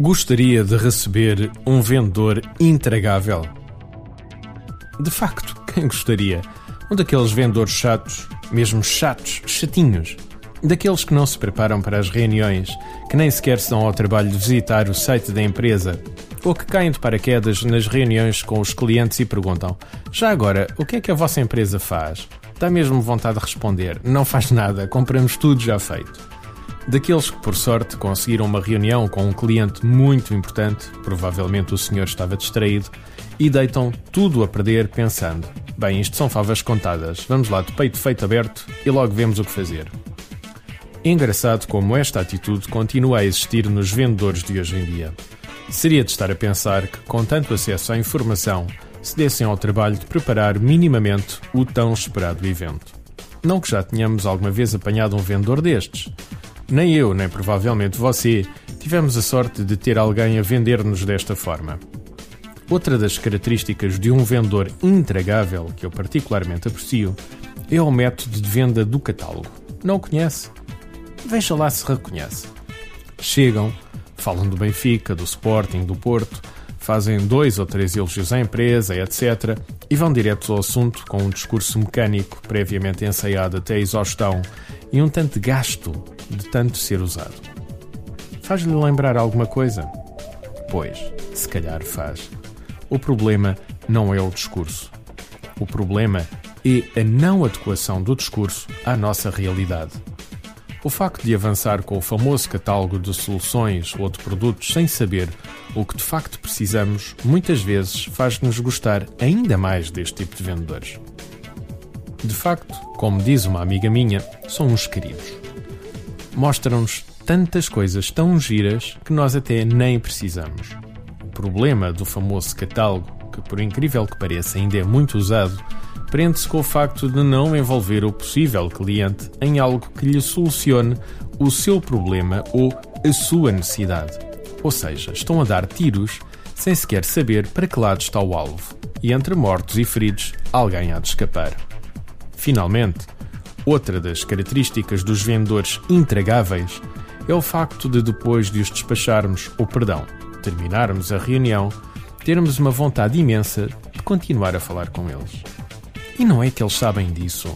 Gostaria de receber um vendedor intragável? De facto, quem gostaria? Um daqueles vendedores chatos, mesmo chatos, chatinhos. Daqueles que não se preparam para as reuniões, que nem sequer se dão ao trabalho de visitar o site da empresa, ou que caem de paraquedas nas reuniões com os clientes e perguntam: Já agora, o que é que a vossa empresa faz? Dá mesmo vontade de responder: Não faz nada, compramos tudo já feito. Daqueles que, por sorte, conseguiram uma reunião com um cliente muito importante, provavelmente o senhor estava distraído, e deitam tudo a perder pensando: bem, isto são favas contadas, vamos lá de peito feito aberto e logo vemos o que fazer. engraçado como esta atitude continua a existir nos vendedores de hoje em dia. Seria de estar a pensar que, com tanto acesso à informação, se dessem ao trabalho de preparar minimamente o tão esperado evento. Não que já tenhamos alguma vez apanhado um vendedor destes, nem eu, nem provavelmente você, tivemos a sorte de ter alguém a vender-nos desta forma. Outra das características de um vendedor intragável que eu particularmente aprecio é o método de venda do catálogo. Não o conhece? Veja lá se reconhece. Chegam, falam do Benfica, do Sporting, do Porto, fazem dois ou três elogios à empresa, etc., e vão direto ao assunto com um discurso mecânico previamente ensaiado até a exaustão e um tanto gasto de tanto ser usado. Faz-lhe lembrar alguma coisa? Pois, se calhar faz. O problema não é o discurso. O problema é a não adequação do discurso à nossa realidade. O facto de avançar com o famoso catálogo de soluções ou de produtos sem saber o que de facto precisamos, muitas vezes faz-nos gostar ainda mais deste tipo de vendedores. De facto, como diz uma amiga minha, são uns queridos mostram-nos tantas coisas tão giras que nós até nem precisamos. O problema do famoso catálogo, que por incrível que pareça ainda é muito usado, prende-se com o facto de não envolver o possível cliente em algo que lhe solucione o seu problema ou a sua necessidade. Ou seja, estão a dar tiros sem sequer saber para que lado está o alvo, e entre mortos e feridos, alguém há de escapar. Finalmente, Outra das características dos vendedores intragáveis é o facto de, depois de os despacharmos, ou perdão, terminarmos a reunião, termos uma vontade imensa de continuar a falar com eles. E não é que eles sabem disso.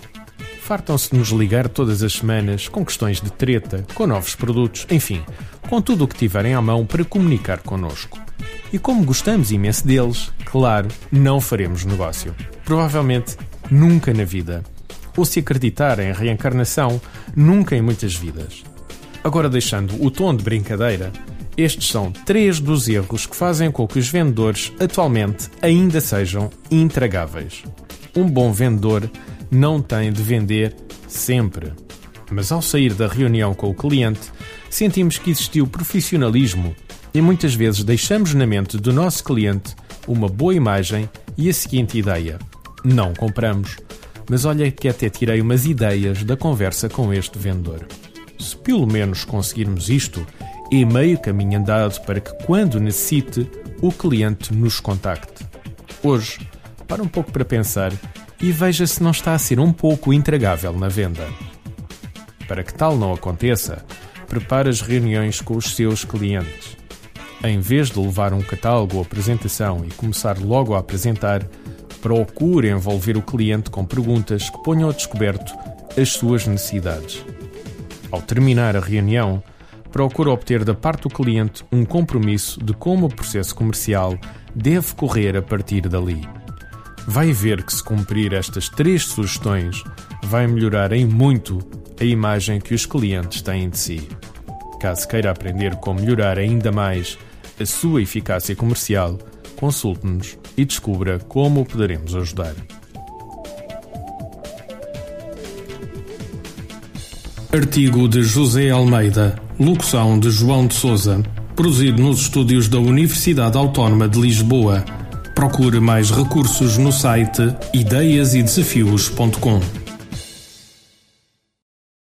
Fartam-se de nos ligar todas as semanas com questões de treta, com novos produtos, enfim, com tudo o que tiverem à mão para comunicar connosco. E como gostamos imenso deles, claro, não faremos negócio. Provavelmente nunca na vida ou se acreditar em reencarnação, nunca em muitas vidas. Agora, deixando o tom de brincadeira, estes são três dos erros que fazem com que os vendedores atualmente ainda sejam intragáveis. Um bom vendedor não tem de vender sempre. Mas ao sair da reunião com o cliente, sentimos que existiu profissionalismo e muitas vezes deixamos na mente do nosso cliente uma boa imagem e a seguinte ideia: não compramos mas olha que até tirei umas ideias da conversa com este vendedor. Se pelo menos conseguirmos isto, é meio caminho andado para que, quando necessite, o cliente nos contacte. Hoje, para um pouco para pensar e veja se não está a ser um pouco intragável na venda. Para que tal não aconteça, prepare as reuniões com os seus clientes. Em vez de levar um catálogo ou apresentação e começar logo a apresentar, Procure envolver o cliente com perguntas que ponham a descoberto as suas necessidades. Ao terminar a reunião, procure obter da parte do cliente um compromisso de como o processo comercial deve correr a partir dali. Vai ver que, se cumprir estas três sugestões, vai melhorar em muito a imagem que os clientes têm de si. Caso queira aprender como melhorar ainda mais a sua eficácia comercial, consulte-nos e descubra como poderemos ajudar. Artigo de José Almeida, locução de João de Souza, produzido nos estúdios da Universidade Autónoma de Lisboa. Procure mais recursos no site ideiasedesafios.com.